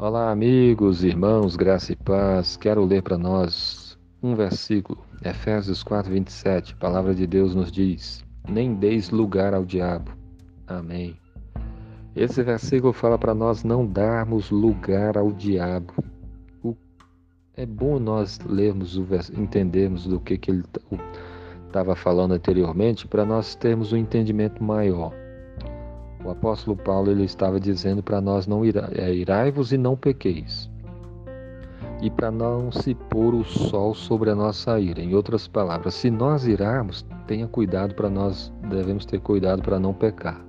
Olá, amigos, irmãos, graça e paz. Quero ler para nós um versículo, Efésios 4, 27. A palavra de Deus nos diz: Nem deis lugar ao diabo. Amém. Esse versículo fala para nós não darmos lugar ao diabo. É bom nós lermos entendermos do que, que ele estava falando anteriormente para nós termos um entendimento maior. O apóstolo Paulo ele estava dizendo para nós não ira, é, irai-vos e não pequeis. E para não se pôr o sol sobre a nossa ira. Em outras palavras, se nós irarmos, tenha cuidado para nós, devemos ter cuidado para não pecar.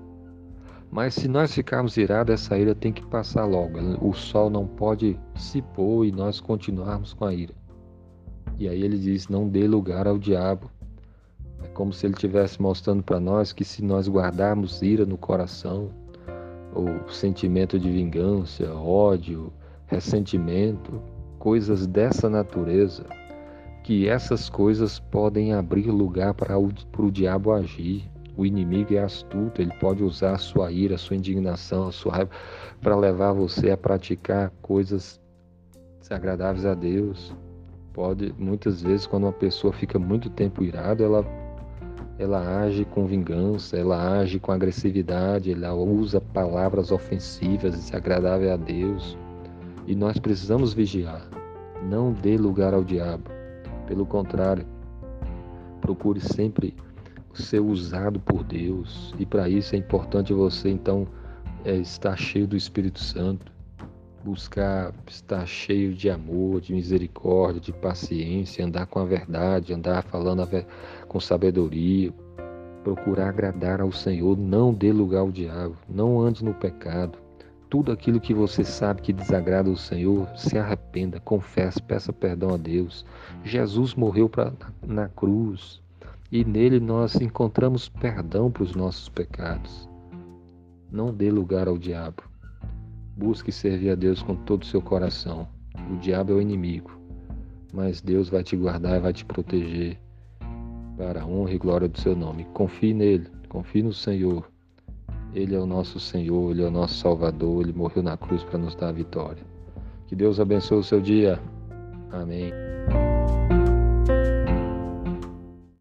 Mas se nós ficarmos irados, essa ira tem que passar logo. O sol não pode se pôr e nós continuarmos com a ira. E aí ele diz: não dê lugar ao diabo, como se ele estivesse mostrando para nós que se nós guardarmos ira no coração, ou sentimento de vingança, ódio, ressentimento, coisas dessa natureza, que essas coisas podem abrir lugar para o, para o diabo agir. O inimigo é astuto, ele pode usar a sua ira, a sua indignação, a sua raiva para levar você a praticar coisas desagradáveis a Deus. Pode, muitas vezes, quando uma pessoa fica muito tempo irada, ela ela age com vingança, ela age com agressividade, ela usa palavras ofensivas, desagradáveis a Deus. E nós precisamos vigiar. Não dê lugar ao diabo. Pelo contrário, procure sempre ser usado por Deus. E para isso é importante você então é, estar cheio do Espírito Santo, buscar estar cheio de amor, de misericórdia, de paciência, andar com a verdade, andar falando com sabedoria, procurar agradar ao Senhor, não dê lugar ao diabo, não ande no pecado. Tudo aquilo que você sabe que desagrada ao Senhor, se arrependa, confesse, peça perdão a Deus. Jesus morreu pra, na cruz e nele nós encontramos perdão para os nossos pecados. Não dê lugar ao diabo. Busque servir a Deus com todo o seu coração. O diabo é o inimigo, mas Deus vai te guardar e vai te proteger para a honra e glória do seu nome. Confie nele, confie no Senhor. Ele é o nosso Senhor, ele é o nosso Salvador, ele morreu na cruz para nos dar a vitória. Que Deus abençoe o seu dia. Amém.